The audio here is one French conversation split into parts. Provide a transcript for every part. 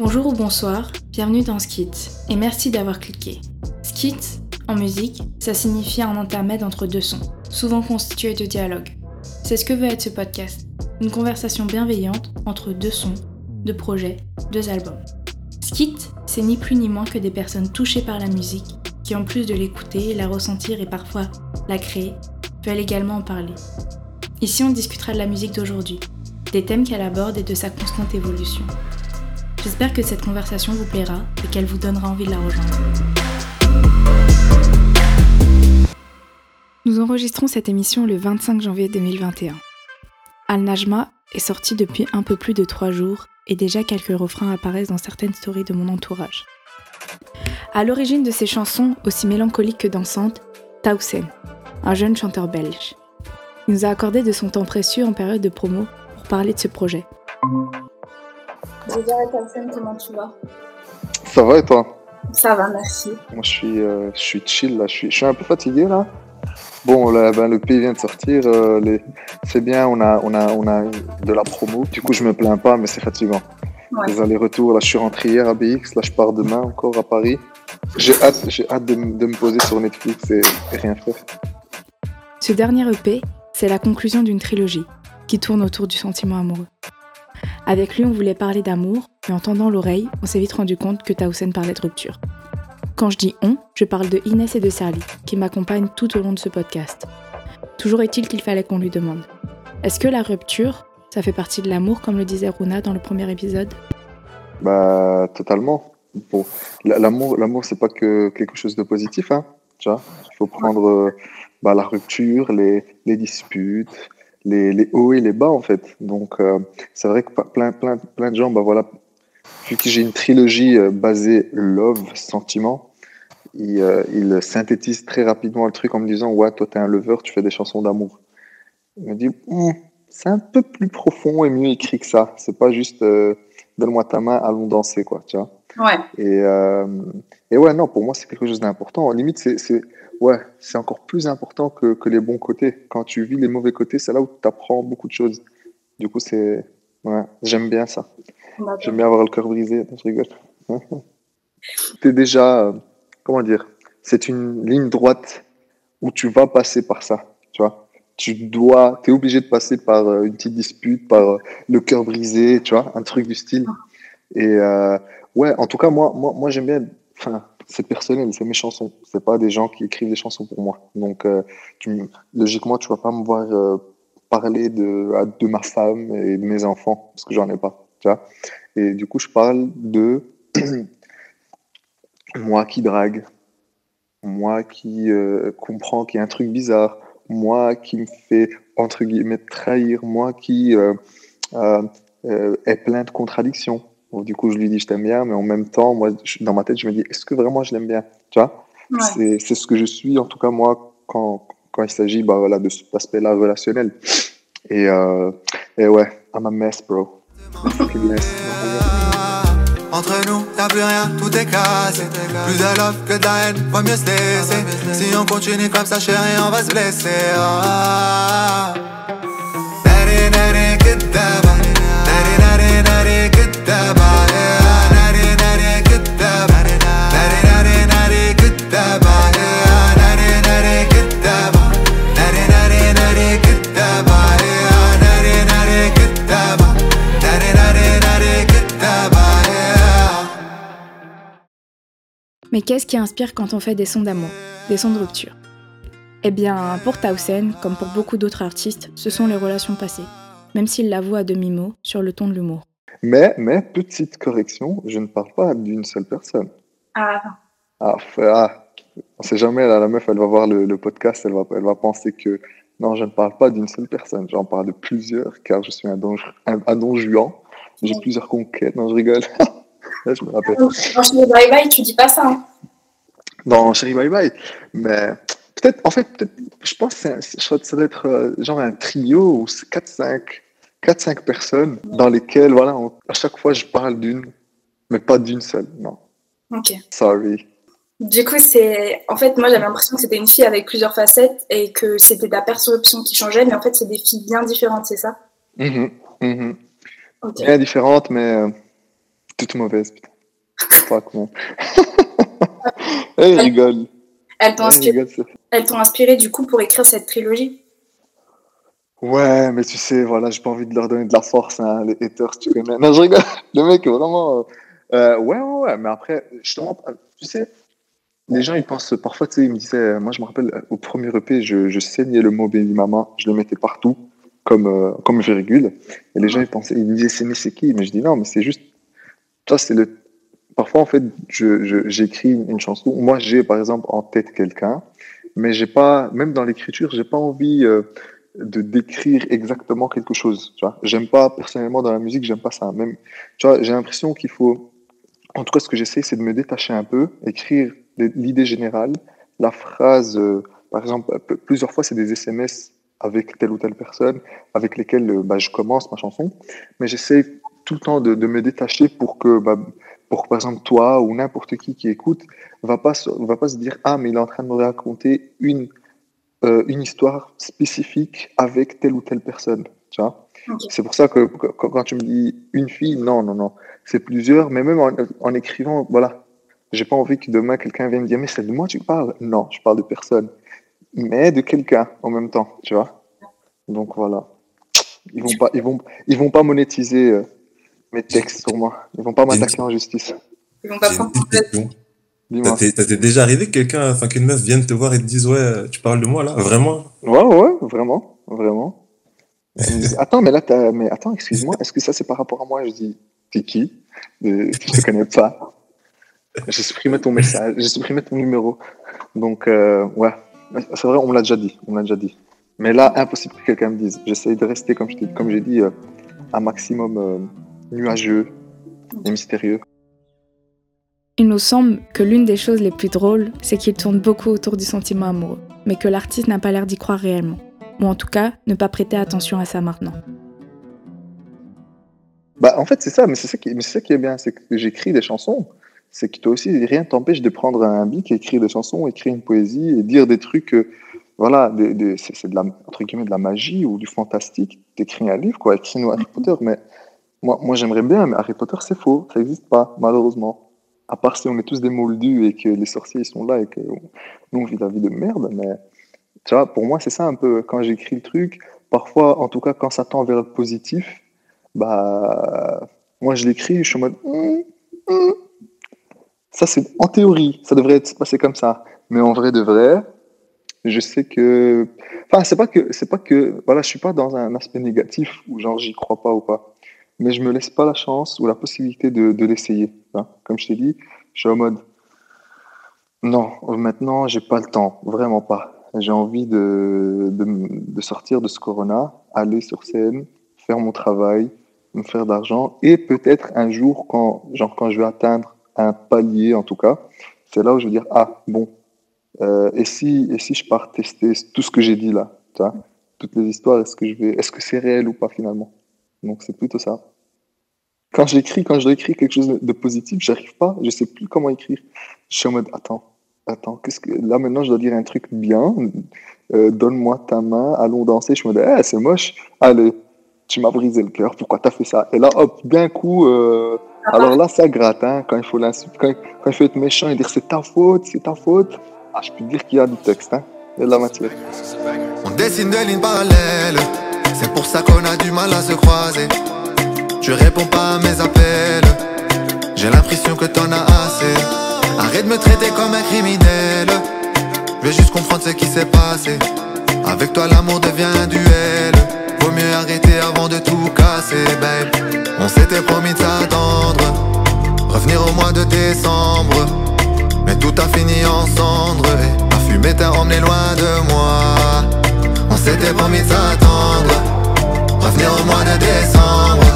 Bonjour ou bonsoir, bienvenue dans Skit et merci d'avoir cliqué. Skit, en musique, ça signifie un intermède entre deux sons, souvent constitué de dialogues. C'est ce que veut être ce podcast, une conversation bienveillante entre deux sons, deux projets, deux albums. Skit, c'est ni plus ni moins que des personnes touchées par la musique qui, en plus de l'écouter, la ressentir et parfois la créer, veulent également en parler. Ici, on discutera de la musique d'aujourd'hui, des thèmes qu'elle aborde et de sa constante évolution. J'espère que cette conversation vous plaira et qu'elle vous donnera envie de la rejoindre. Nous enregistrons cette émission le 25 janvier 2021. Al-Najma est sorti depuis un peu plus de trois jours et déjà quelques refrains apparaissent dans certaines stories de mon entourage. À l'origine de ces chansons, aussi mélancoliques que dansantes, Tausen, un jeune chanteur belge. Nous a accordé de son temps précieux en période de promo pour parler de ce projet. Comment tu vas Ça va et toi? Ça va, merci. Moi, je suis, euh, je suis chill là. Je suis, je suis un peu fatigué là. Bon, là, ben, le P vient de sortir. euh, les... C'est bien, on a, on, a, on a de la promo. Du coup, je me plains pas, mais c'est fatigant. Ouais. Les allers-retours, là, je suis rentré hier à BX. Là, je pars demain encore à Paris. J'ai hâte, j'ai hâte de, de me poser sur Netflix et, et rien faire. Ce dernier EP, c'est la conclusion d'une trilogie qui tourne autour du sentiment amoureux. Avec lui, on voulait parler d'amour, et en tendant l'oreille, on s'est vite rendu compte que Tausen parlait de rupture. Quand je dis on, je parle de Inès et de Sally, qui m'accompagnent tout au long de ce podcast. Toujours est-il qu'il fallait qu'on lui demande Est-ce que la rupture, ça fait partie de l'amour, comme le disait Runa dans le premier épisode? Bah, totalement. Bon, la- l'amour, l'amour, c'est pas que quelque chose de positif, hein. Tu vois, il faut prendre euh, bah, la rupture, les, les disputes, les, les hauts et les bas, en fait. Donc, euh, c'est vrai que plein, plein, plein de gens, bah voilà, vu que j'ai une trilogie euh, basée love, sentiment, ils, euh, ils synthétisent très rapidement le truc en me disant, ouais, toi, t'es un lover, tu fais des chansons d'amour. Je me dis, Hmm, c'est un peu plus profond et mieux écrit que ça. C'est pas juste, donne-moi ta main, allons danser, quoi, tu vois. Ouais, Et, et ouais, non, pour moi, c'est quelque chose d'important. Limite, c'est, c'est, ouais, c'est encore plus important que, que les bons côtés. Quand tu vis les mauvais côtés, c'est là où tu apprends beaucoup de choses. Du coup, c'est, ouais, j'aime bien ça. d'accord. J'aime bien avoir le cœur brisé. Je rigole. T'es déjà, euh, comment dire, c'est une ligne droite où tu vas passer par ça, tu vois. Tu dois, t'es obligé de passer par euh, une petite dispute, par euh, le cœur brisé, tu vois, un truc du style. Et euh, ouais, en tout cas, moi, moi, moi j'aime bien. Enfin, c'est personnel, c'est mes chansons. C'est pas des gens qui écrivent des chansons pour moi. Donc, euh, tu, logiquement, tu vas pas me voir euh, parler de, ma femme et de mes enfants parce que j'en ai pas, tu vois. Et du coup, je parle de moi qui drague, moi qui euh, comprends qu'il y a un truc bizarre, moi qui me fait entre guillemets trahir, moi qui euh, euh, est plein de contradictions. Bon, du coup, je lui dis je t'aime bien, mais en même temps, moi, je- dans ma tête, je me dis est-ce que vraiment je l'aime bien? Tu vois? Ouais. C'est c'est ce que je suis, en tout cas, moi, quand, quand il s'agit bah, voilà, de cet aspect-là relationnel. Et, euh, et ouais, I'm a mess, bro. Entre nous, t'as plus rien, tout est cassé. Plus de love que de la haine, vaut mieux se laisser. Si on continue comme ça, chérie, on va se blesser. Ah. Mais qu'est-ce qui inspire quand on fait des sons d'amour, des sons de rupture? Eh bien, pour Tausen, comme pour beaucoup d'autres artistes, ce sont les relations passées, même s'il l'avoue à demi-mot sur le ton de l'humour. Mais, mais, petite correction, je ne parle pas d'une seule personne. Ah, Ah, ah, on sait jamais, là, la meuf, elle va voir le, le podcast, elle va, elle va penser que non, je ne parle pas d'une seule personne, j'en parle de plusieurs, car je suis un don, un, un don juan. J'ai Ouais. plusieurs conquêtes, non, je rigole. Là, je me rappelle. dans chez Bye Bye, tu dis pas ça. Hein. Dans Chérie Bye Bye. Mais peut-être, en fait, peut-être, je pense que un- ça doit être euh, genre un trio ou 4-5 4-5 personnes dans lesquelles, voilà, on- à chaque fois, je parle d'une, mais pas d'une seule. Non, Ok. sorry. Du coup, c'est. En fait, moi, j'avais l'impression que c'était une fille avec plusieurs facettes et que c'était ta perception qui changeait, mais en fait, c'est des filles bien différentes, c'est ça? Ok. Bien différente, mais euh, Toute mauvaise, putain. Pas con. Elle rigole. Elles t'ont Elle inspiré, du coup pour écrire cette trilogie? Ouais, mais tu sais, voilà, j'ai pas envie de leur donner de la force, hein, les haters, tu connais. Non, je rigole. Le mec vraiment. euh, euh, ouais, ouais, ouais, mais après, justement, tu sais, les gens, ils pensent parfois, tu sais, ils me disaient, euh, moi, je me rappelle, euh, au premier EP, je, je saignais le mot Baby Mama, je le mettais partout, comme, euh, comme virgule. Et les gens, ils pensaient, ils me disaient, mais c'est qui? Mais je dis, non, mais c'est juste. Ça, c'est le. Parfois, en fait, je, je- j'écris une, chanson. Moi, j'ai, par exemple, en tête quelqu'un, mais j'ai pas, même dans l'écriture, j'ai pas envie. euh, de décrire exactement quelque chose. Tu vois, j'aime pas personnellement dans la musique, j'aime pas ça. Même, tu vois, j'ai l'impression qu'il faut. En tout cas, ce que j'essaie, c'est de me détacher un peu, écrire l'idée générale, la phrase. euh, par exemple, p- plusieurs fois, c'est des SMS avec telle ou telle personne, avec lesquelles euh, bah, je commence ma chanson. Mais j'essaie tout le temps de, de me détacher pour que, bah, pour par exemple, toi ou n'importe qui qui écoute, va pas se, va pas se dire ah mais il est en train de me raconter une euh, une histoire spécifique avec telle ou telle personne. Tu vois? C'est pour ça que que- quand, quand tu me dis une fille, non, non, non, c'est plusieurs, mais même en, en écrivant, voilà, j'ai pas envie que demain quelqu'un vienne me dire mais c'est de moi que tu parles. Non, je parle de personne, mais de quelqu'un en même temps, tu vois? Donc voilà, ils vont pas, ils vont, ils vont pas monétiser euh, mes textes sur moi. Ils vont pas m'attaquer en justice. Ils vont pas prendre. Ça t'est déjà arrivé que quelqu'un, enfin qu'une meuf vienne te voir et te dise ouais, tu parles de moi là, vraiment? Ouais, ouais, vraiment, vraiment. Dit, attends, mais là, t'as... mais attends, excuse-moi, est-ce que ça c'est par rapport à moi? Je dis, t'es qui? Euh, Je te connais pas. J'ai supprimé ton message, j'ai supprimé ton numéro. Donc, euh, ouais, c'est vrai, on me l'a déjà dit, on me l'a déjà dit. Mais là, impossible que quelqu'un me dise. J'essaye de rester, comme je comme j'ai dit, euh, un maximum euh, nuageux et mystérieux. Il nous semble que l'une des choses les plus drôles, c'est qu'il tourne beaucoup autour du sentiment amoureux, mais que l'artiste n'a pas l'air d'y croire réellement. Ou en tout cas, ne pas prêter attention à ça maintenant. Bah, en fait, c'est ça, mais c'est ça, qui, mais c'est ça qui est bien, c'est que j'écris des chansons. C'est que toi aussi, rien t'empêche de prendre un bic, écrire des chansons, écrire une poésie et dire des trucs. euh, voilà, c'est c'est de la, entre guillemets, de la magie ou du fantastique. T'écris un livre, quoi, écris-nous Harry Potter. Mais moi, moi j'aimerais bien, mais Harry Potter, c'est faux, ça n'existe pas, malheureusement. À part si on est tous des moldus et que les sorciers ils sont là et que nous on vit la vie de merde. Mais tu vois, pour moi, c'est ça un peu quand j'écris le truc. Parfois, en tout cas, quand ça tend vers le positif, bah, moi je l'écris, je suis en mode. Hum, hum. Ça, c'est en théorie, ça devrait être passé comme ça. Mais en vrai de vrai, je sais que. Enfin, c'est pas que. Pas que. Voilà, je suis pas dans un aspect négatif où genre j'y crois pas ou pas. Mais je me laisse pas la chance ou la possibilité de, de l'essayer. Comme je t'ai dit, je suis en mode. Non, maintenant, j'ai pas le temps. Vraiment pas. J'ai envie de, de, de sortir de ce corona, aller sur scène, faire mon travail, me faire d'argent et peut-être un jour, quand, genre, quand je vais atteindre un palier en tout cas, c'est là où je vais dire Ah, bon, euh, et, si, et si je pars tester tout ce que j'ai dit là Toutes les histoires, est-ce que je vais, est-ce que c'est réel ou pas finalement Donc c'est plutôt ça. Quand j'écris, quand je dois écrire quelque chose de, positif, j'arrive pas, je sais plus comment écrire. Je suis en mode Attends, attends, qu'est-ce que là maintenant je dois dire un truc bien. Euh, Donne-moi ta main, allons danser. Je en mode Eh, c'est moche. Allez, tu m'as brisé le cœur. Pourquoi t'as fait ça? Et là, hop, d'un coup. euh, alors là, ça gratte, hein, quand il faut quand, quand il faut être méchant et dire c'est ta faute, c'est ta faute. Ah, je peux dire qu'il y a du texte, hein. Il y a de la matière. On dessine des lignes parallèles, c'est pour ça qu'on a du mal à se croiser. Tu réponds pas à mes appels, j'ai l'impression que t'en as assez. Arrête de me traiter comme un criminel, je veux juste comprendre ce qui s'est passé. Avec toi, l'amour devient un duel. Vaut mieux arrêter avant de tout casser, babe. On s'était promis de s'attendre, revenir au mois de décembre. Mais tout a fini en cendres la fumée t'a emmené loin de moi. On s'était promis de s'attendre, revenir au mois de décembre.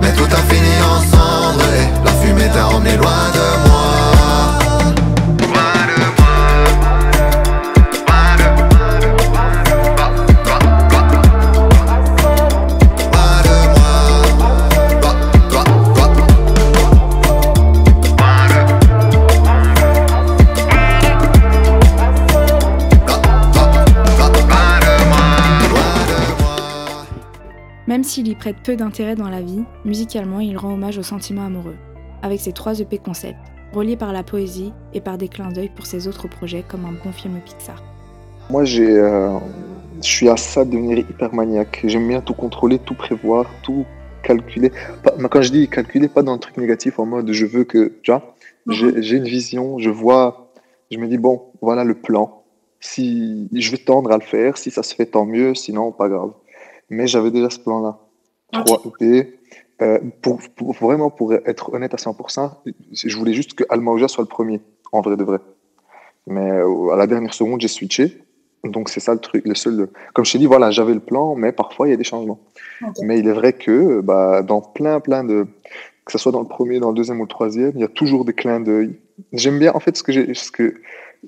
Mais tout a fini en cendres et la fumée t'a emmené loin de moi. Même s'il y prête peu d'intérêt dans la vie, musicalement, il rend hommage au sentiment amoureux. avec ses trois EP concept, reliés par la poésie et par des clins d'œil pour ses autres projets comme un bon film Pixar. Moi, j'ai, euh, je suis à ça de devenir hyper maniaque. J'aime bien tout contrôler, tout prévoir, tout calculer. Pas- mais quand je dis calculer, pas dans le truc négatif en mode je veux que, tu vois, j'ai j'ai une vision, je vois, je me dis bon, voilà le plan. Si je vais tendre à le faire, si ça se fait tant mieux, sinon pas grave. Mais j'avais déjà ce plan-là. Ok. 3 EP. Euh, pour, pour- vraiment, pour être honnête à 100%, je voulais juste que Almaouja soit le premier, en vrai de vrai. Mais euh, à la dernière seconde, j'ai switché. Donc c'est ça le truc, le seul. Comme je t'ai dit, voilà, j'avais le plan, mais parfois il y a des changements. Mais il est vrai que bah, dans plein, plein de. Que ce soit dans le premier, dans le deuxième ou le troisième, il y a toujours des clins d'œil. J'aime bien, en fait, ce que j'ai ce que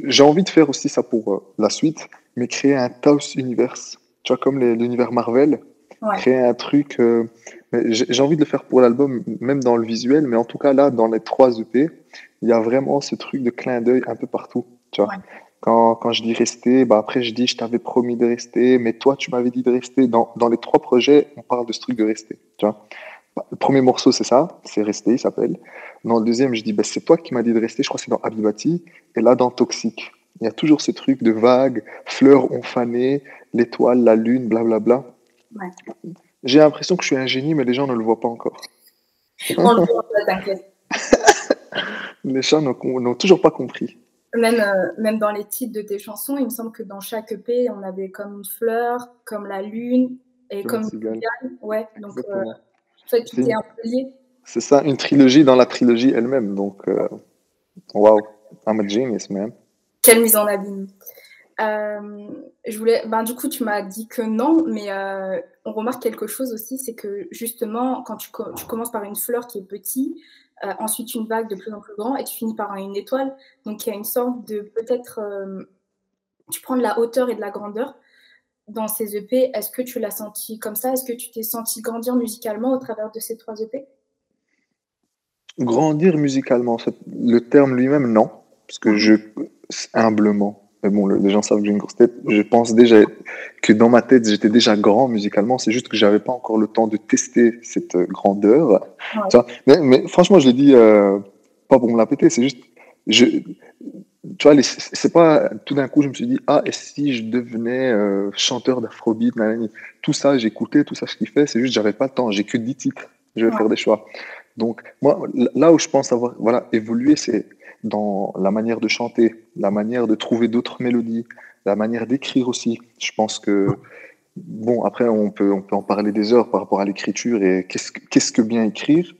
j'ai envie de faire aussi ça pour euh, la suite, mais créer un Taos Universe. Tu vois, comme l'univers Marvel, Ouais. créer un truc. euh, j'ai envie de le faire pour l'album, même dans le visuel, mais en tout cas là, dans les trois EP, il y a vraiment ce truc de clin d'œil un peu partout. Tu vois. Ouais. Quand, quand je dis rester, bah après je dis je t'avais promis de rester, mais toi tu m'avais dit de rester. Dans, dans les trois projets, on parle de ce truc de rester. Tu vois. Bah, Le premier morceau, c'est ça, c'est Rester, il s'appelle. Dans le deuxième, je dis, bah, c'est toi qui m'as dit de rester, je crois que c'est dans Abibati. Et là, dans Toxique, il y a toujours ce truc de vague, fleurs ont fané, l'étoile, la lune, blablabla. Ouais. J'ai l'impression que je suis un génie, mais les gens ne le voient pas encore. On le voit pas, t'inquiète. Les gens n'ont toujours pas compris. Même, euh, même dans les titres de tes chansons, il me semble que dans chaque EP, on avait comme une fleur, comme la lune et Comme une cigale. Ouais, donc euh, Exactement. en fait, tout C'est est un peu lié. C'est ça, une trilogie dans la trilogie elle-même. Donc, euh, wow, I'm a genius, man. Quelle mise en abîme. Euh, je voulais, ben, du coup, tu m'as dit que non, mais euh, on remarque quelque chose aussi, c'est que justement, quand tu, co- tu commences par une fleur qui est petite, euh, ensuite une vague de plus en plus grand, et tu finis par une étoile, donc il y a une sorte de peut-être, euh, tu prends de la hauteur et de la grandeur dans ces EP. Est-ce que tu l'as senti comme ça? Est-ce que tu t'es senti grandir musicalement au travers de ces trois EP Grandir musicalement, le terme lui-même, non. Parce que je, humblement, mais bon, le- les gens savent que j'ai une grosse tête, je pense déjà que dans ma tête, j'étais déjà grand musicalement, c'est juste que j'avais pas encore le temps de tester cette euh, grandeur. Ouais. Tu vois, mais, mais franchement, je l'ai dit, euh, pas pour me la péter, c'est juste, je, tu vois, c'est pas tout d'un coup, je me suis dit, ah, et si je devenais euh, chanteur d'afrobeat, tout ça, j'écoutais, tout ça, je kiffais, c'est juste, j'avais pas le temps, j'ai que 10 titres, je vais Ouais. faire des choix. Donc, moi, là où je pense avoir voilà, évolué, c'est dans la manière de chanter, la manière de trouver d'autres mélodies, la manière d'écrire aussi. Je pense que, bon, après, on peut, on peut en parler des heures par rapport à l'écriture et qu'est-ce que, qu'est-ce que bien écrire.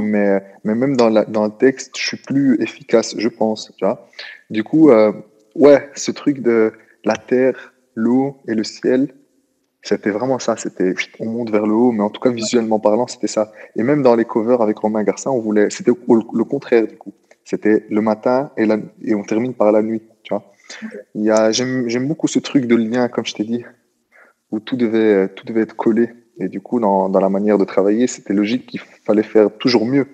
mais, mais même dans, la, dans le texte, je suis plus efficace, je pense. Tu vois du coup, euh, ouais, ce truc de la terre, l'eau et le ciel, c'était vraiment ça. C'était on monte vers le haut, mais en tout cas visuellement parlant, c'était ça. Et même dans les covers avec Romain Garcin, on voulait, c'était le contraire du coup. C'était le matin et, la, et on termine par la nuit. Tu vois. Il y a, j'aime, j'aime beaucoup ce truc de lien, comme je t'ai dit, où tout devait, tout devait être collé. Et du coup, dans, dans la manière de travailler, c'était logique qu'il fallait faire toujours mieux.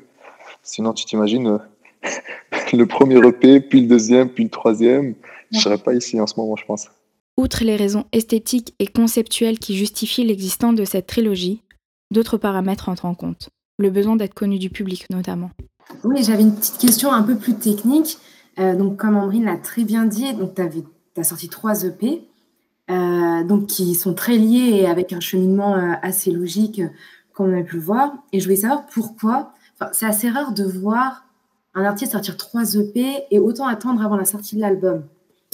Sinon, tu t'imagines euh, le premier EP, puis le deuxième, puis le troisième. Je serais pas ici en ce moment, je pense. Outre les raisons esthétiques et conceptuelles qui justifient l'existence de cette trilogie, d'autres paramètres entrent en compte. Le besoin d'être connu du public notamment. Oui, j'avais une petite question un peu plus technique. Euh, donc, comme Ambrine l'a très bien dit, tu as sorti trois EP, euh, donc qui sont très liés et avec un cheminement euh, assez logique, comme on a pu le voir. Et je voulais savoir pourquoi. C'est assez rare de voir un artiste sortir trois EP et autant attendre avant la sortie de l'album.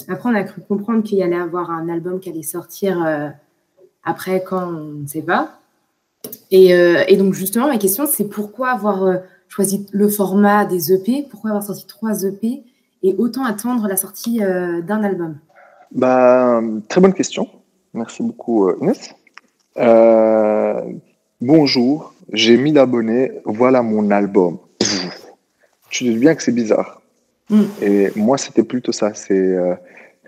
Après, on a cru comprendre qu'il y allait avoir un album qui allait sortir après, quand on ne sait pas. Et, donc, justement, ma question, c'est pourquoi avoir choisi le format des EP Pourquoi avoir sorti trois EP et autant attendre la sortie euh, d'un album? Bah, Très bonne question. Merci beaucoup, euh, Inès. Euh, bonjour, j'ai 1000 abonnés, voilà mon album. Pff, tu te dis bien que c'est bizarre. Mm. Et moi, c'était plutôt ça. C'est euh,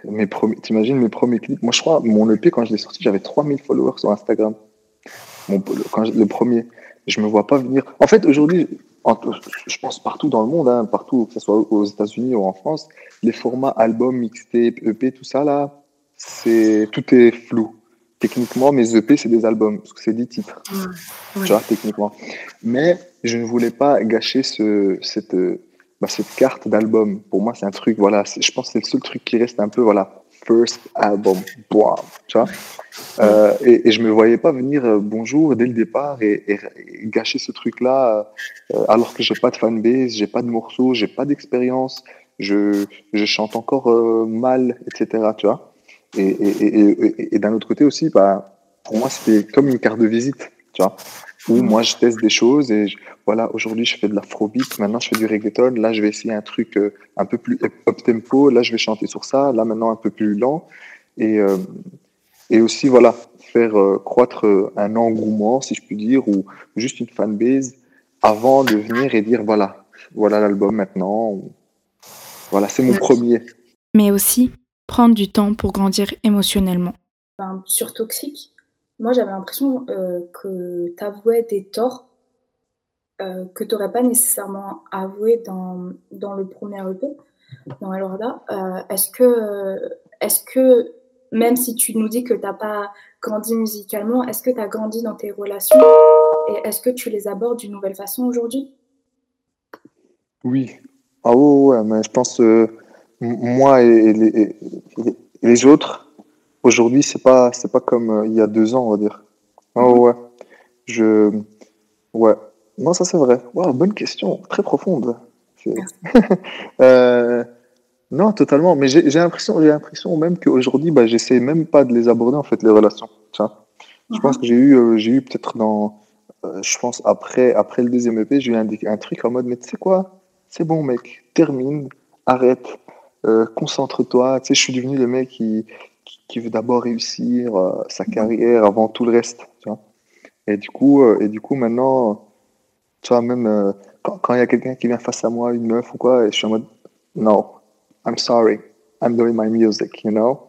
mes premiers. T'imagines mes premiers clips Moi, je crois, mon EP, quand je l'ai sorti, j'avais 3000 followers sur Instagram. Mon, quand je, le premier. Je me vois pas venir. En fait, aujourd'hui, je pense partout dans le monde, hein, partout, que ce soit aux États-Unis ou en France, les formats album, mixtape, EP, tout ça là, c'est tout est flou. techniquement, mes EP, c'est des albums, parce que c'est 10 titres, Ouais. tu vois, techniquement. Mais je ne voulais pas gâcher ce, cette, euh, bah, cette carte d'album. Pour moi, c'est un truc, voilà, je pense que c'est le seul truc qui reste un peu, voilà, first album, Bouah, tu vois. Euh, et, et je me voyais pas venir euh, bonjour dès le départ et, gâcher ce truc-là, euh, alors que j'ai pas de fanbase, j'ai pas de morceaux, j'ai pas d'expérience, je, je chante encore mal, etc., tu vois. Et d'un autre côté aussi, bah, pour moi, c'était comme une carte de visite, tu vois, où moi, je teste des choses et je- voilà, aujourd'hui, je fais de l'afrobeat, maintenant, je fais du reggaeton, là, je vais essayer un truc euh, un peu plus up-tempo, là, je vais chanter sur ça, là, maintenant, un peu plus lent. Et, euh, et aussi, voilà, faire euh, croître un engouement, si je puis dire, ou juste une fanbase avant de venir et dire, voilà, voilà l'album maintenant, ou- voilà, c'est mon premier. Mais aussi prendre du temps pour grandir émotionnellement. Enfin, sur Toxique, moi j'avais l'impression euh, que tu avouais des torts euh, que tu n'aurais pas nécessairement avoué dans, dans le premier EP, dans Alorda. Euh, est-ce que, est-ce que, même si tu nous dis que tu n'as pas grandi musicalement, est-ce que tu as grandi dans tes relations et est-ce que tu les abordes d'une nouvelle façon aujourd'hui? Oui. Ah ouais, mais je pense, moi et les autres, aujourd'hui, c'est pas, c'est pas comme euh, il y a deux ans, on va dire. Ah ouais. Je, ouais. Non, ça c'est vrai. Wow, bonne question, très profonde. Euh, non, totalement. Mais j'ai l'impression, j'ai l'impression même qu'aujourd'hui, bah, j'essaie même pas de les aborder en fait les relations. Vois. Je pense que j'ai eu, euh, j'ai eu peut-être dans, euh, je pense après, après le deuxième EP, j'ai eu un, un truc en mode, mais tu sais quoi, c'est bon mec, termine, arrête, concentre-toi. Tu sais, je suis devenu le mec qui, qui, veut d'abord réussir euh, sa carrière avant tout le reste. Tu vois. Et du coup, euh, et du coup maintenant, tu vois, même euh, quand il y a quelqu'un qui vient face à moi, une meuf ou quoi, et je suis en mode, no, I'm sorry, I'm doing my music, you know.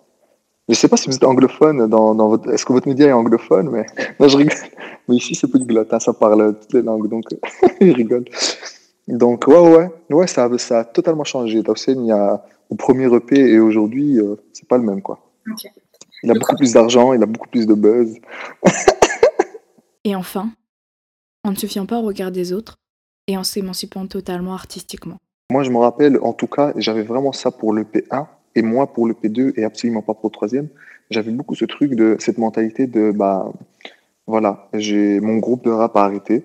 Je sais pas si vous êtes anglophone dans, dans votre. Est-ce que votre média est anglophone mais... Non, je rigole. Mais ici, c'est polyglotte, hein, ça parle toutes les langues, donc il rigole. Donc, ouais, ouais, ouais, ça, a- ça a totalement changé. Tausen, il y a au premier EP et aujourd'hui, euh, c'est pas le même, quoi. Il a beaucoup plus d'argent, il a beaucoup plus de buzz. Et enfin, en ne se fiant pas au regard des autres et en s'émancipant totalement artistiquement. Moi, je me rappelle, en tout cas, j'avais vraiment ça pour le P1 et moi pour le P2 et absolument pas pour le troisième. J'avais beaucoup ce truc de cette mentalité de bah voilà, j'ai mon groupe de rap a arrêté,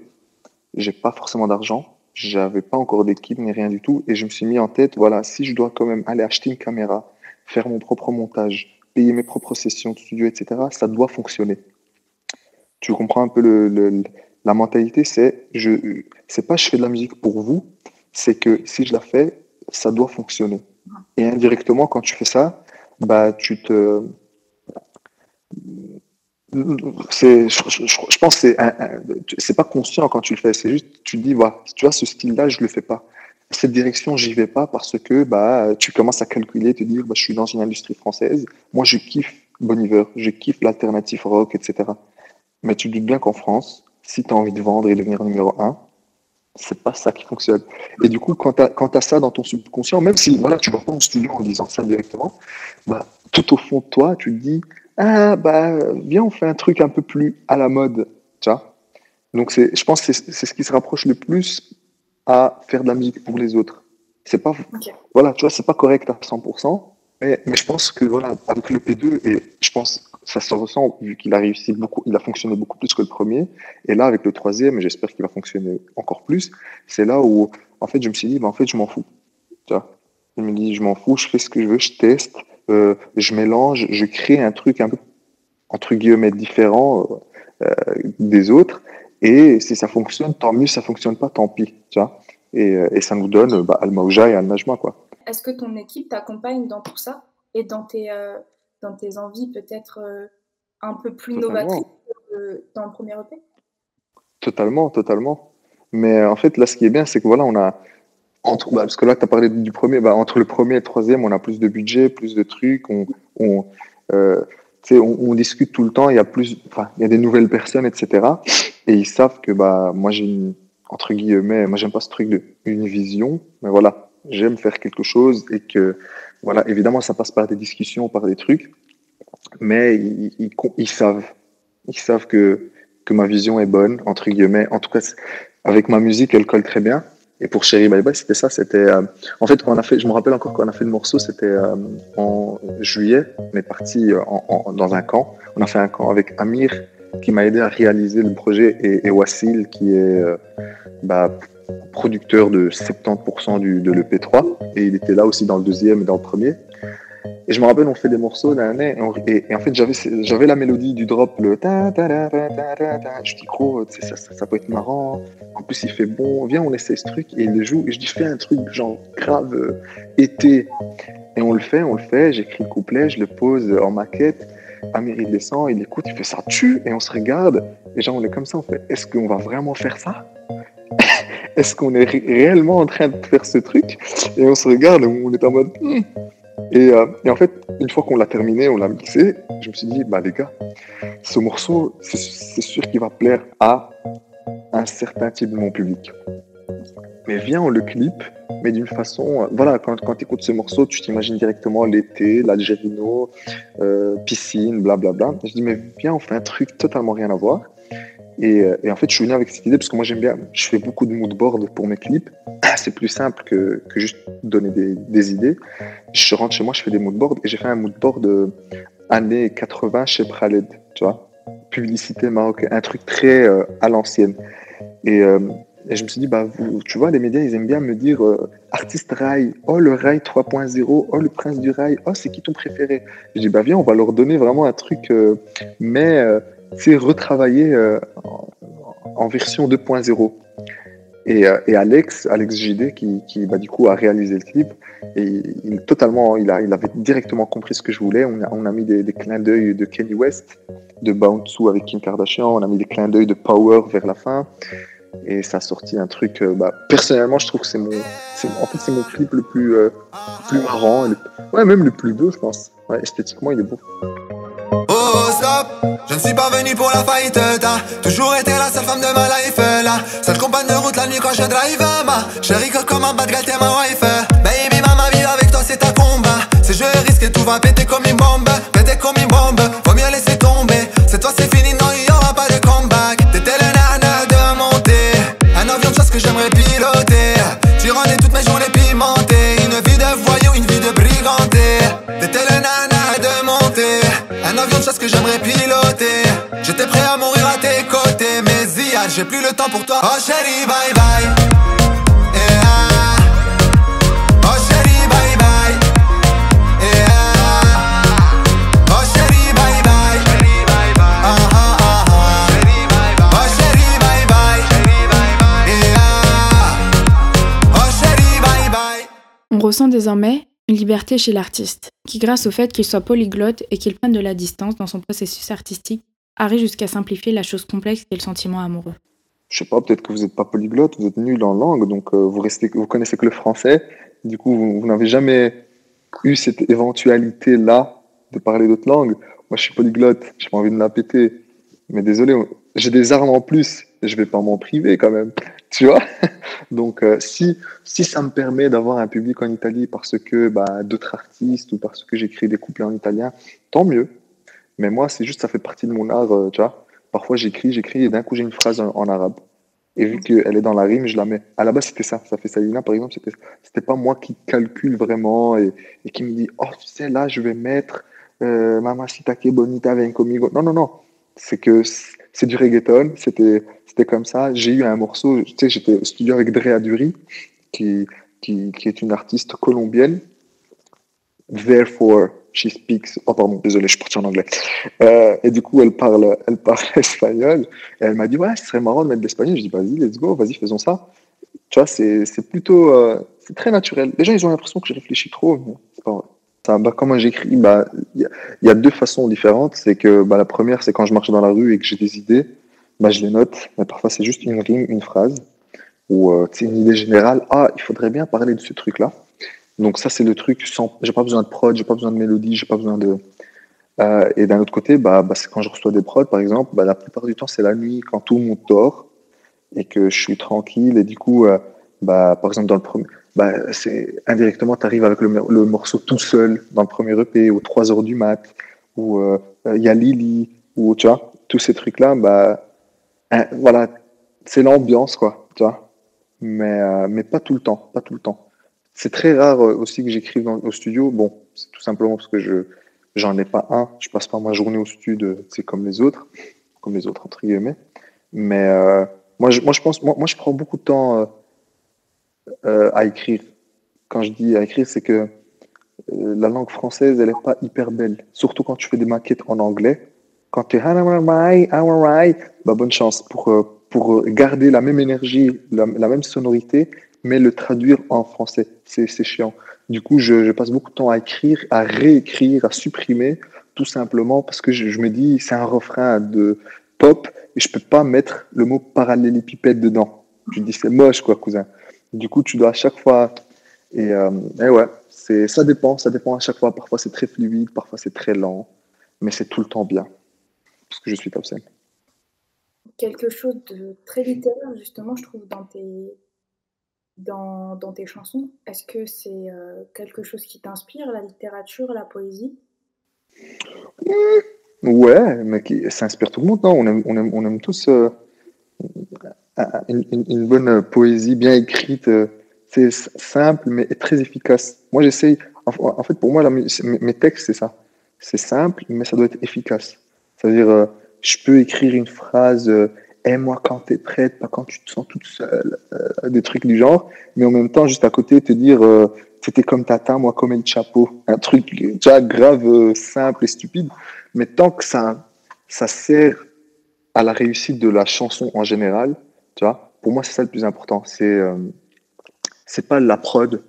j'ai pas forcément d'argent, j'avais pas encore d'équipe ni rien du tout et je me suis mis en tête voilà, si je dois quand même aller acheter une caméra, faire mon propre montage, payer mes propres sessions de studio, etc., ça doit fonctionner. Tu comprends un peu le, la mentalité, c'est je c'est pas je fais de la musique pour vous, c'est que si je la fais, ça doit fonctionner. Et indirectement, quand tu fais ça, bah, tu te. C'est, je, pense que c'est, un- c'est pas conscient quand tu le fais, c'est juste, tu te dis, voilà, tu vois, ce style-là, je le fais pas. Cette direction, j'y vais pas parce que bah, tu commences à calculer, te dire, bah, je suis dans une industrie française, moi je kiffe Bon je kiffe l'alternative rock, etc. Mais tu te doutes bien qu'en France, si tu as envie de vendre et devenir numéro un, c'est pas ça qui fonctionne. Et du coup, quand tu as, ça dans ton subconscient, même si voilà, tu vas pas en studio en disant ça directement, bah, tout au fond de toi, tu te dis Ah, bah, viens, on fait un truc un peu plus à la mode. Tu vois Donc, je pense que c'est ce qui se rapproche le plus à faire de la musique pour les autres. C'est pas, voilà, tu vois, c'est pas correct à 100%, mais, mais je pense que voilà, avec le P2, et je pense que ça se ressent vu qu'il a réussi beaucoup, il a fonctionné beaucoup plus que le premier. Et là, avec le troisième, et j'espère qu'il va fonctionner encore plus, c'est là où, en fait, je me suis dit, bah, en fait, je m'en fous. Tu vois je me dis, je m'en fous, je fais ce que je veux, je teste, euh, je mélange, je crée un truc un peu, entre guillemets, différent euh, des autres. Et si ça fonctionne, tant mieux, si ça fonctionne pas, tant pis. Tu vois et, euh, et ça nous donne bah, Al-Maouja et Al-Najma. Est-ce que ton équipe t'accompagne dans tout ça et dans tes, euh, dans tes envies peut-être euh, un peu plus Totalement. novatrices que dans le premier EP Totalement, totalement. Mais en fait, là, ce qui est bien, c'est que voilà, on a. Entre, bah, parce que là, tu as parlé du premier, bah, entre le premier et le troisième, on a plus de budget, plus de trucs, on, euh, on, on discute tout le temps, il y a plus, enfin, il y a des nouvelles personnes, etc. Et ils savent que bah, moi, j'ai une, entre guillemets, moi, j'aime pas ce truc de une vision, mais voilà, j'aime faire quelque chose et que, voilà, évidemment, ça passe par des discussions, par des trucs. mais ils, ils, ils savent. Ils savent que, que ma vision est bonne, entre guillemets. En tout cas, avec ma musique, elle colle très bien. Et pour Chérie Bye c'était ça. C'était, euh, en fait, on a fait, je me rappelle encore quand on a fait le morceau, c'était euh, en juillet. On est parti euh, en, en, dans un camp. On a fait un camp avec Amir, qui m'a aidé à réaliser le projet, et, et Wassil, qui est euh, bah, producteur de 70% du, de l'EP3. Et il était là aussi dans le deuxième et dans le premier. Et je me rappelle, on fait des morceaux et, et, en fait, j'avais, la mélodie du drop, le ta ta ta ta ta ta. ta. Je dis, gros, ça, ça, ça, peut être marrant. En plus, il fait bon, viens, on essaie ce truc. Et il le joue. Et je dis, fais un truc genre grave euh, été. Et on le fait, on le fait. J'écris le couplet, je le pose en maquette. Amir, il descend, il écoute, il fait ça tue. Et on se regarde. Et genre, on est comme ça, on fait, est-ce qu'on va vraiment faire ça? Est-ce qu'on est ré réellement en train de faire ce truc? Et on se regarde, on est en mode. Hmm. Et, euh, et, en fait, une fois qu'on l'a terminé, on l'a mixé, je me suis dit, bah les gars, ce morceau, c'est sûr qu'il va plaire à un certain type de mon public. Mais viens, on le clip, mais d'une façon, euh, voilà, quand, quand tu écoutes ce morceau, tu t'imagines directement l'été, l'Algérino, euh, piscine, blablabla. Bla, bla. Je dis, mais viens, on fait un truc totalement rien à voir. Et, euh, et, en fait, je suis venu avec cette idée parce que moi, j'aime bien, je fais beaucoup de moodboard pour mes clips. C'est plus simple que, que juste donner des, idées. Je rentre chez moi, je fais des moodboards et j'ai fait un moodboard euh, années 80 chez Praled, tu vois. Publicité marocaine, un truc très euh, à l'ancienne. Et, euh, et, je me suis dit, bah, tu vois, les médias, ils aiment bien me dire artiste rail, oh le rail 3.0, oh le prince du rail, oh c'est qui ton préféré? Je dis, bah viens, on va leur donner vraiment un truc, mais c'est retravaillé euh, en, version 2.0. Et, euh, et, Alex, Alex JD, qui, bah, du coup a réalisé le clip, et il, totalement, il, avait directement compris ce que je voulais. On a, mis des, clins d'œil de Kenny West, de Bounce avec Kim Kardashian, on a mis des clins d'œil de Power vers la fin. Et ça a sorti un truc. Euh, bah, personnellement, je trouve que c'est mon, clip le plus, euh, marrant, ouais, même le plus beau, je pense. Esthétiquement, il est beau. Je ne suis pas venu pour la fight, t'as toujours été la seule femme de ma life, là. Seule compagne de route la nuit quand je drive, ma Chérie que comme un bad girl, ma wife. Baby, ma vie avec toi c'est ta combat C'est je risque tout va péter comme une bombe Péter comme une bombe, que j'aimerais piloter. J'étais prêt à mourir à tes côtés Mais Ziad, j'ai plus le temps pour toi. On ressent désormais une liberté chez l'artiste, qui grâce au fait qu'il soit polyglotte et qu'il prenne de la distance dans son processus artistique, arrive jusqu'à simplifier la chose complexe qu'est le sentiment amoureux. Je sais pas, peut-être que vous n'êtes pas polyglotte, vous êtes nul en langue, donc euh, vous restez, vous connaissez que le français. Du coup, vous, n'avez jamais eu cette éventualité-là de parler d'autres langues. Moi, je suis polyglotte, j'ai pas envie de la péter. Mais désolé, j'ai des armes en plus, je vais pas m'en priver quand même. Tu vois Donc, euh, si, si ça me permet d'avoir un public en Italie parce que bah, d'autres artistes ou parce que j'écris des couplets en italien, tant mieux. Mais moi, c'est juste, ça fait partie de mon art, euh, tu vois. Parfois, j'écris, j'écris et d'un coup, j'ai une phrase en, arabe. Et vu qu'elle est dans la rime, je la mets. À la base, c'était ça. Ça fait Salina, par exemple. C'était, c'était pas moi qui calcule vraiment et, qui me dit, oh, tu sais, là, je vais mettre euh, Mamacita que bonita ven conmigo. Non, non, non. C'est que du reggaeton. C'était, c'était comme ça. J'ai eu un morceau, tu sais, j'étais au studio avec Drea Duri, qui, qui, qui est une artiste colombienne. Therefore, she speaks. Oh, pardon, désolé, je suis parti en anglais. Euh, et du coup, elle parle, elle parle espagnol. Et elle m'a dit, ouais, ce serait marrant de mettre de l'espagnol. Je dis, vas-y, let's go, vas-y, faisons ça. Tu vois, c'est, c'est plutôt, euh, c'est très naturel. Les gens, ils ont l'impression que je réfléchis trop, c'est pas vrai. Bah, comment j'écris, bah, il y, y, a deux façons différentes. C'est que, bah, la première, c'est quand je marche dans la rue et que j'ai des idées, bah, je les note. Mais parfois, c'est juste une rime, une phrase, ou, euh, une idée générale. Ah, il faudrait bien parler de ce truc-là. Donc ça, c'est le truc sans, j'ai pas besoin de prod, j'ai pas besoin de mélodie, j'ai pas besoin de. Euh, et d'un autre côté, bah, bah c'est quand je reçois des prods, par exemple, bah, la plupart du temps, c'est la nuit quand tout le monde dort et que je suis tranquille. Et du coup, euh, bah, par exemple, dans le premier, bah, c'est indirectement, tu arrives avec le, le, morceau tout seul dans le premier EP aux 3 heures du mat ou euh, il y a Lily, ou tu vois, tous ces trucs-là, bah, hein, voilà, c'est l'ambiance, quoi, tu vois. Mais, euh, mais pas tout le temps, pas tout le temps. C'est très rare euh, aussi que j'écrive au studio. Bon, c'est tout simplement parce que je j'en ai pas un. Je passe pas ma journée au studio, c'est comme les autres, comme les autres entre guillemets. Mais euh, moi, je, moi, je pense, moi, moi, je prends beaucoup de temps à écrire. Quand je dis à écrire, c'est que la langue française, elle est pas hyper belle. Surtout quand tu fais des maquettes en anglais. Quand tu es bah, bonne chance pour pour garder la même énergie, la, même sonorité, mais le traduire en français. C'est chiant. Du coup, je, passe beaucoup de temps à écrire, à réécrire, à supprimer, tout simplement parce que je, me dis, c'est un refrain de pop et je peux pas mettre le mot parallélépipède dedans. Je dis, c'est moche, quoi, cousin. Du coup, tu dois à chaque fois. Et, euh, et ouais, ça dépend, ça dépend à chaque fois. Parfois, c'est très fluide, parfois, c'est très lent, mais c'est tout le temps bien. Parce que je suis top 5 quelque chose de très littéraire, justement, je trouve, dans tes, dans, dans tes chansons. Est-ce que c'est euh, quelque chose qui t'inspire, la littérature, la poésie? Ouais, mais qui, ça inspire tout le monde, non? On aime, on aime, on aime tous euh, une, bonne poésie bien écrite. Euh, c'est simple, mais très efficace. Moi, j'essaye. En, fait, pour moi, mes, textes, c'est ça. C'est simple, mais ça doit être efficace. C'est-à-dire, je peux écrire une phrase euh, aime-moi quand tu es prête, pas quand tu te sens toute seule, euh, des trucs du genre, mais en même temps, juste à côté, te dire euh, c'était comme Tata, moi comme El Chapeau. Un truc déjà grave, simple et stupide, mais tant que ça, ça sert à la réussite de la chanson en général, tu vois, pour moi, c'est ça le plus important. C'est c'est pas la prod,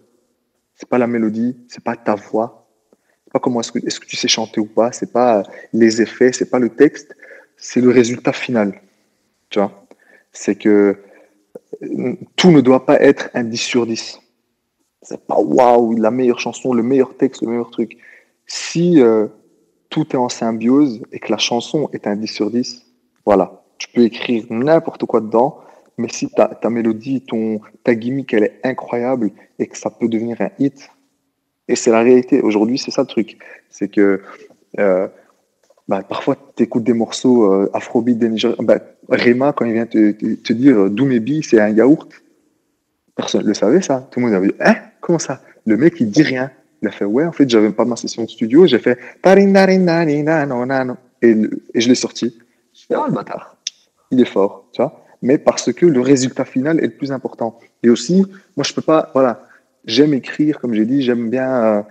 c'est pas la mélodie, c'est pas ta voix, pas comment est-ce que, est-ce que tu sais chanter ou pas, c'est pas les effets, c'est pas le texte, c'est le résultat final. Tu vois C'est que euh, tout ne doit pas être un 10 sur 10. C'est pas waouh, la meilleure chanson, le meilleur texte, le meilleur truc. Si euh, tout est en symbiose et que la chanson est un 10 sur 10, voilà, tu peux écrire n'importe quoi dedans, mais si ta, ta mélodie, ton, ta gimmick, elle est incroyable et que ça peut devenir un hit, et c'est la réalité. Aujourd'hui, c'est ça le truc. C'est que euh, bah, parfois, tu écoutes des morceaux euh, afrobeat des Bah, Rema, quand il vient te, te, dire euh, Doumébi, c'est un yaourt, personne ne le savait, ça. Tout le monde avait dit Hein? Comment ça? Le mec, il dit rien. Il a fait Ouais, en fait, j'avais pas ma session de studio, j'ai fait et, et je l'ai sorti. Je fais Oh, le bâtard. Il est fort, tu vois. Mais parce que le résultat final est le plus important. Et aussi, moi, je peux pas. Voilà, j'aime écrire, comme j'ai dit, j'aime bien. Euh,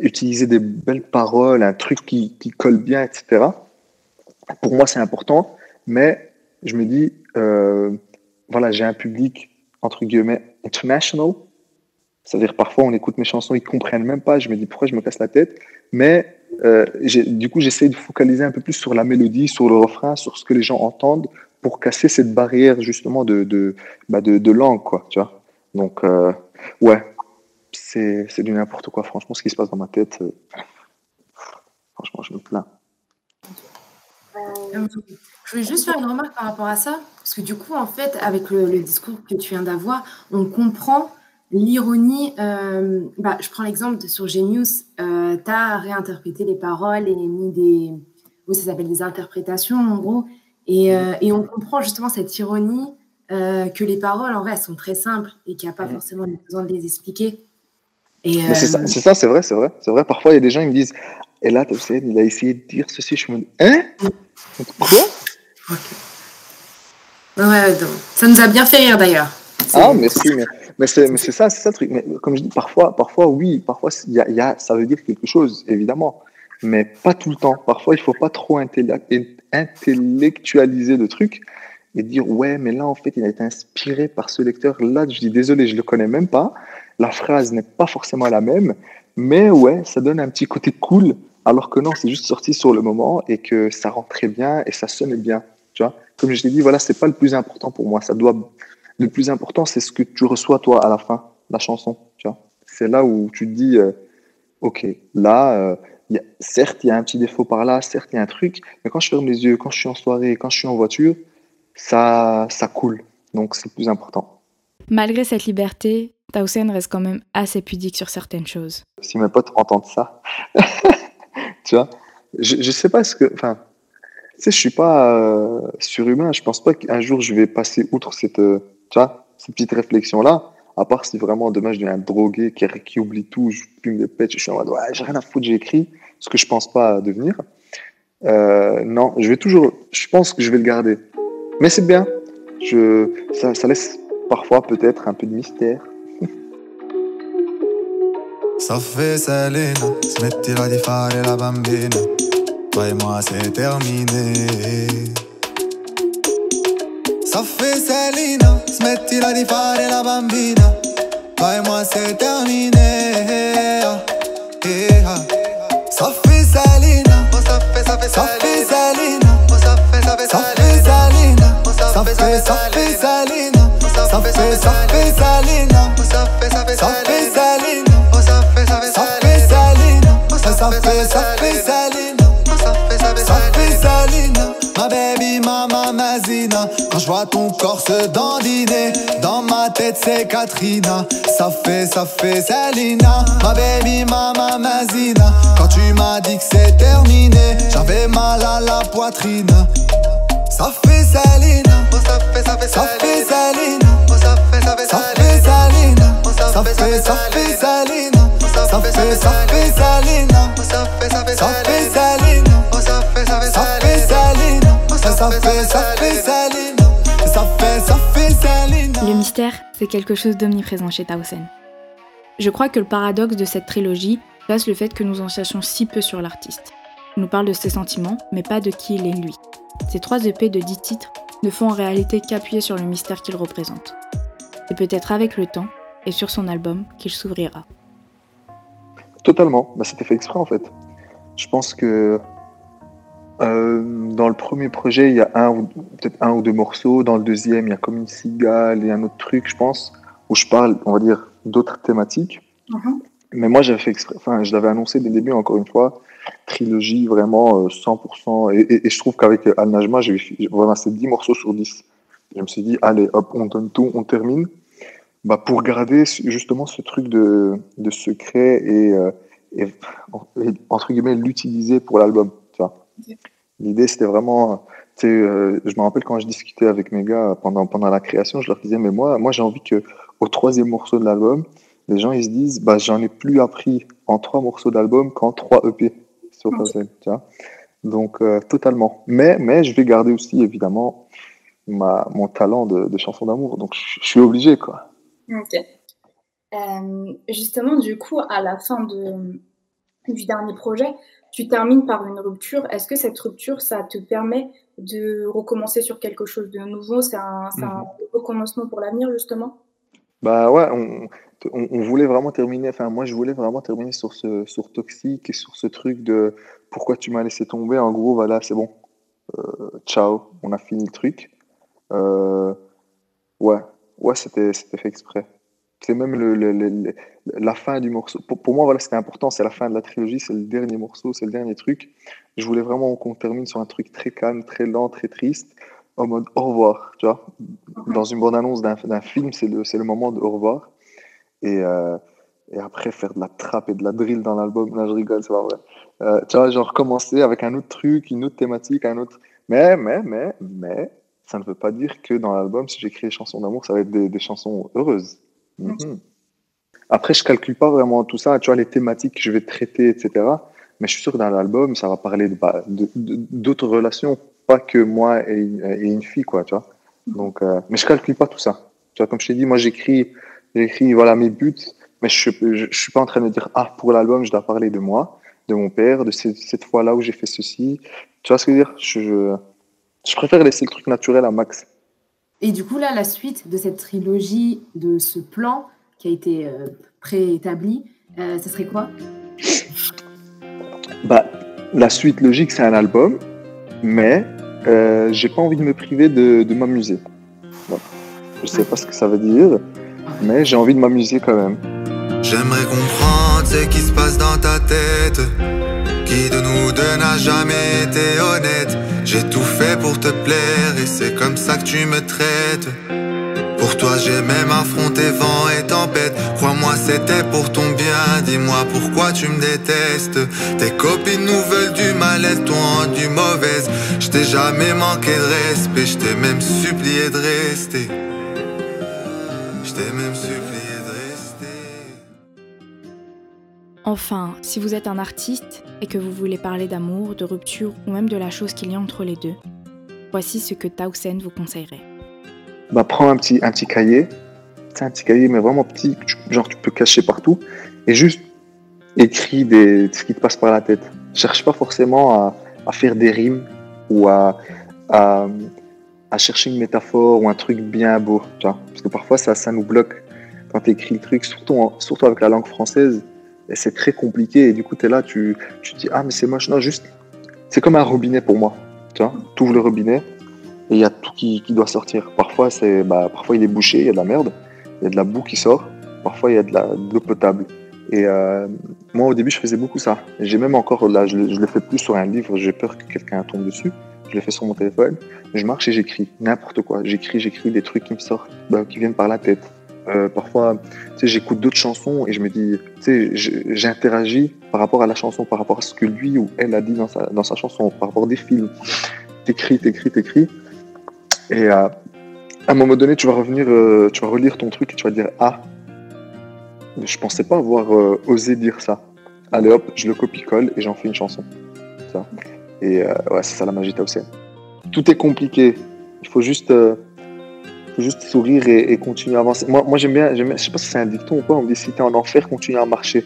utiliser des belles paroles, un truc qui, qui colle bien, etc. Pour moi, c'est important, mais je me dis, euh, voilà, j'ai un public, entre guillemets, international. C'est-à-dire, parfois, on écoute mes chansons, ils comprennent même pas. Je me dis, pourquoi je me casse la tête? Mais euh, du coup, j'essaie de focaliser un peu plus sur la mélodie, sur le refrain, sur ce que les gens entendent pour casser cette barrière, justement, de, de, bah de, de langue, quoi, tu vois. Donc, euh, ouais, c'est du n'importe quoi, franchement, ce qui se passe dans ma tête. Euh, franchement, je me plains. Euh, je voulais juste faire une remarque par rapport à ça, parce que du coup, en fait, avec le, discours que tu viens d'avoir, on comprend l'ironie. Bah, je prends l'exemple sur Genius, tu as réinterprété les paroles et mis des. Oui, ça s'appelle des interprétations, en gros. Et, et, on comprend justement cette ironie que les paroles, en vrai, elles sont très simples et qu'il n'y a pas forcément besoin de les expliquer. Euh, c'est ça, c'est vrai, c'est vrai. C'est vrai. Parfois, il y a des gens qui me disent Et là, tu sais, il a essayé de dire ceci. Je me dis Hein? Quoi? Ouais, ça nous a bien fait rire d'ailleurs. Ah, merci. Mais, mais c'est ça, c'est ça le truc. Mais comme je dis, parfois, parfois oui, parfois, y a, y a, ça veut dire quelque chose, évidemment. Mais pas tout le temps. Parfois, il faut pas trop intellectualiser le truc et dire Ouais, mais là, en fait, il a été inspiré par ce lecteur. Là, je dis Désolé, je le connais même pas la phrase n'est pas forcément la même, mais ouais, ça donne un petit côté cool, alors que non, c'est juste sorti sur le moment et que ça rentrait bien et ça sonnait bien. Tu vois Comme je l'ai dit, voilà, c'est pas le plus important pour moi. Ça doit, le plus important, c'est ce que tu reçois toi à la fin, la chanson. Tu vois C'est là où tu dis, euh, ok, là, euh, y a, certes, il y a un petit défaut par là, certes, il y a un truc, mais quand je ferme les yeux, quand je suis en soirée, quand je suis en voiture, ça, ça coule. Donc, c'est le plus important. Malgré cette liberté, Taoussen reste quand même assez pudique sur certaines choses. Si mes potes entendent ça, tu vois, je, je sais pas ce que. Enfin, tu sais, je suis pas euh, surhumain. Je pense pas qu'un jour je vais passer outre cette, euh, tu vois, cette petite réflexion-là. À part si vraiment demain je deviens un drogué qui, qui oublie tout, je fume des pets, je suis en mode ouais, j'ai rien à foutre, j'ai écrit, ce que je pense pas devenir. Euh, non, je vais toujours. Je pense que je vais le garder. Mais c'est bien. Je, ça, ça laisse parfois peut-être un peu de mystère. Ça fait Selena, smettila di fare la bambina. Toi et moi c'est terminé. Ça fait Selena, smettila di fare la bambina. Toi et moi c'est terminé. Eh, ah. Ça fait je vois ton corps se dandiner, dans ma tête c'est Katrina. Ça fait, ça fait Selena, ma baby, mama, mazina. Quand tu m'as dit que c'est terminé, j'avais mal à la poitrine. Ça fait Selena, ça fait, ça fait ça fait Selena, ça fait, ça fait ça fait Selena, ça fait, ça fait Selena, ça fait, ça fait Selena, ça fait, ça fait Selena, ça fait, ça fait ça fait Selena, ça fait, ça fait Selena, ça fait, ça fait Selena. Le mystère, c'est quelque chose d'omniprésent chez Tausen. Je crois que le paradoxe de cette trilogie place le fait que nous en sachons si peu sur l'artiste. On nous parle de ses sentiments, mais pas de qui il est lui. Ces trois EP de 10 titres ne font en réalité qu'appuyer sur le mystère qu'il représente. C'est peut-être avec le temps, et sur son album, qu'il s'ouvrira. Totalement. Bah, C'était fait exprès en fait. Je pense que euh, dans le premier projet, il y a un ou peut-être un ou deux morceaux. Dans le deuxième, il y a comme une cigale et un autre truc, je pense, où je parle, on va dire, d'autres thématiques. Mhm. Mais moi, j'avais fait exprès, enfin, je l'avais annoncé dès le début, encore une fois, trilogie vraiment euh, 100%. Et, et- et je trouve qu'avec Al Najma, j'ai voilà, c'est 10 morceaux sur 10. Je me suis dit, allez, hop, on donne tout, on termine. Bah, pour garder justement ce truc de, de secret et, euh, et, et, entre guillemets, l'utiliser pour l'album. L'idée, c'était vraiment. tu sais, euh, je me rappelle quand je discutais avec mes gars pendant, pendant la création, je leur disais, mais moi, moi j'ai envie que au troisième morceau de l'album, les gens ils se disent, bah, j'en ai plus appris en trois morceaux d'album qu'en trois EP sur Ok. Puzzle, tu vois. Donc, euh, totalement. Mais, mais je vais garder aussi, évidemment, ma, mon talent de, de chanson d'amour. Donc, je, je suis obligé, quoi. Ok. Euh, justement, du coup, à la fin de, du dernier projet, tu termines par une rupture. Est-ce que cette rupture, ça te permet de recommencer sur quelque chose de nouveau? C'est un, un recommencement pour l'avenir, justement? Bah ouais, on, on, on voulait vraiment terminer, enfin moi je voulais vraiment terminer sur ce sur Toxique et sur ce truc de pourquoi tu m'as laissé tomber. En gros, voilà, c'est bon. Euh, ciao, on a fini le truc. Euh, ouais, ouais, c'était fait exprès. C'est même le, le- le- le- la fin du morceau. Pour, pour moi, voilà, c'était important. C'est la fin de la trilogie, c'est le dernier morceau, c'est le dernier truc. Je voulais vraiment qu'on termine sur un truc très calme, très lent, très triste, en mode au revoir, tu vois. Dans une bande-annonce d'un d'un film, c'est le, c'est le moment de au revoir. Et, euh, et après, faire de la trappe et de la drill dans l'album. Là, je rigole, c'est pas vrai. Euh, tu vois, genre commencer avec un autre truc, une autre thématique, un autre. Mais, mais, mais, mais, ça ne veut pas dire que dans l'album, si j'écris des chansons d'amour, ça va être des, des chansons heureuses. Mhm. Après, je calcule pas vraiment tout ça, tu vois, les thématiques que je vais traiter, etc. Mais je suis sûr que dans l'album, ça va parler de, bah, de- de- d'autres relations, pas que moi et, une- et une fille, quoi, tu vois. Donc, euh, mais je calcule pas tout ça. Tu vois, comme je t'ai dit, moi, j'écris, j'écris, voilà, mes buts, mais je, je, je suis pas en train de dire, ah, pour l'album, je dois parler de moi, de mon père, de ce- cette fois-là où j'ai fait ceci. Tu vois ce que je veux dire? Je, je, je préfère laisser le truc naturel à max. Et du coup, là, la suite de cette trilogie, de ce plan qui a été euh, préétabli, euh, ça serait quoi? Bah, la suite logique, c'est un album, mais euh, j'ai pas envie de me priver de, de m'amuser. Voilà. Je sais pas ce que ça veut dire, mais j'ai envie de m'amuser quand même. J'aimerais comprendre ce qui se passe dans ta tête. Qui de nous deux n'a jamais été honnête J'ai tout fait pour te plaire et c'est comme ça que tu me traites. Pour toi, j'ai même affronté vent et tempête. Crois-moi, moi c'était pour ton bien. Dis-moi pourquoi tu me détestes. Tes copines nous veulent du mal, elles t'ont rendu mauvaise. Je t'ai jamais manqué de respect, je t'ai même supplié de rester. Je t'ai même supplié Enfin, si vous êtes un artiste et que vous voulez parler d'amour, de rupture ou même de la chose qu'il y a entre les deux, voici ce que Tausen vous conseillerait. Bah, prends un petit, un petit cahier, un petit cahier, mais vraiment petit, genre tu peux cacher partout, et juste écris des, ce qui te passe par la tête. Cherche pas forcément à, à faire des rimes ou à, à, chercher une métaphore ou un truc bien beau. Parce que parfois ça, ça nous bloque quand tu écris le truc, surtout, surtout avec la langue française, c'est très compliqué, et du coup tu es là, tu, tu te dis, ah mais c'est moche, non, juste, c'est comme un robinet pour moi, tu vois. Tu ouvres le robinet, et il y a tout qui, qui doit sortir. Parfois, c'est, bah, parfois il est bouché, il y a de la merde, il y a de la boue qui sort, parfois il y a de, la, l'eau potable. Et euh, moi, au début, je faisais beaucoup ça. J'ai même encore, là, je, je le fais plus sur un livre, j'ai peur que quelqu'un tombe dessus. Je le fais sur mon téléphone. Je marche et j'écris n'importe quoi. J'écris, j'écris des trucs qui me sortent, bah, qui viennent par la tête. Euh, parfois, j'écoute d'autres chansons et je me dis, j'interagis par rapport à la chanson, par rapport à ce que lui ou elle a dit dans sa, dans sa chanson, par rapport à des films. T'écris, t'écris, t'écris. Et euh, à un moment donné, tu vas revenir, euh, tu vas relire ton truc et tu vas dire Ah, je pensais pas avoir euh, osé dire ça. Allez hop, je le copie-colle et j'en fais une chanson. Ça. Et ouais, c'est ça la magie Tausen. Tout est compliqué. Il faut juste, juste sourire et, continuer à avancer. Moi, moi j'aime bien, bien, je sais pas si c'est un dicton ou pas, on me dit si t'es en enfer, continue à marcher.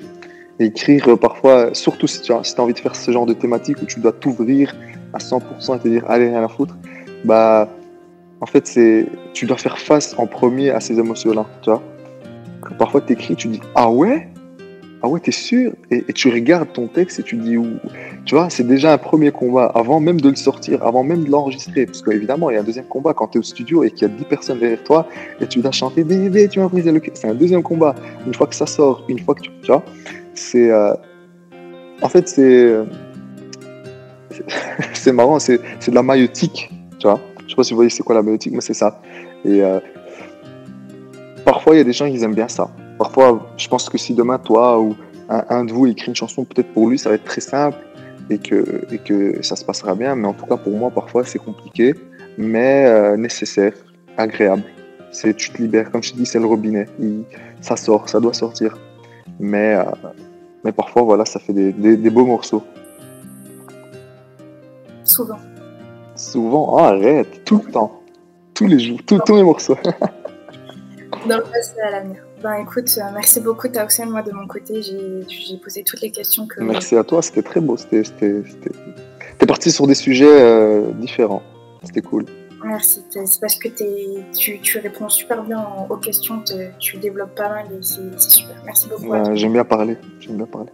Et écrire parfois, surtout si tu as, envie de faire ce genre de thématique où tu dois t'ouvrir à 100% et te dire allez, rien à foutre, bah en fait, c'est tu dois faire face en premier à ces émotions-là, tu vois. Que parfois, tu écris, tu dis Ah ouais? Ah ouais, t'es sûr? Et, tu regardes ton texte et tu dis Ouh. Tu vois, c'est déjà un premier combat avant même de le sortir, avant même de l'enregistrer. Parce qu'évidemment, il y a un deuxième combat quand tu es au studio et qu'il y a 10 personnes derrière toi et tu dois chanter Bébé, tu m'as brisé le. C'est un deuxième combat. Une fois que ça sort, une fois que tu. Tu vois, c'est. Euh... En fait, c'est. c'est marrant, c'est de la maïotique, tu vois. Je sais pas si vous voyez c'est quoi la maïotique, mais c'est ça. Et euh, parfois, il y a des gens qui aiment bien ça. Parfois, je pense que si demain, toi ou un, un de vous écrit une chanson, peut-être pour lui, ça va être très simple et que, et que ça se passera bien. Mais en tout cas, pour moi, parfois, c'est compliqué, mais euh, nécessaire, agréable. C'est, tu te libères. Comme je te dis, c'est le robinet. Il, ça sort, ça doit sortir. Mais, euh, mais parfois, voilà, ça fait des, des, des beaux morceaux. Souvent. Souvent, oh, arrête, tout le temps, tous les jours, tout, tous les morceaux. Dans le passé à l'avenir. Ben écoute, euh, merci beaucoup Tausen. Moi de mon côté, j'ai posé toutes les questions que. Merci à toi, c'était très beau. C'était, T'es parti sur des sujets euh, différents. C'était cool. Merci. C'est parce que tu, tu, réponds super bien aux questions, tu développes pas mal et c'est super. Merci beaucoup. Ouais, J'aime bien parler. J'aime bien parler.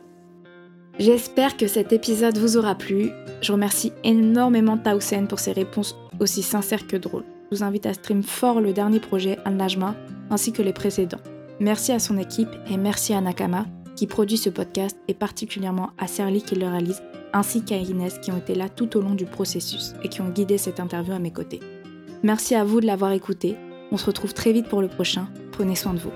J'espère que cet épisode vous aura plu. Je remercie énormément Tausen pour ses réponses aussi sincères que drôles. Je vous invite à stream fort le dernier projet Al-Najma ainsi que les précédents. Merci à son équipe et merci à Nakama qui produit ce podcast et particulièrement à Serly qui le réalise, ainsi qu'à Inès qui ont été là tout au long du processus et qui ont guidé cette interview à mes côtés. Merci à vous de l'avoir écouté. On se retrouve très vite pour le prochain. Prenez soin de vous.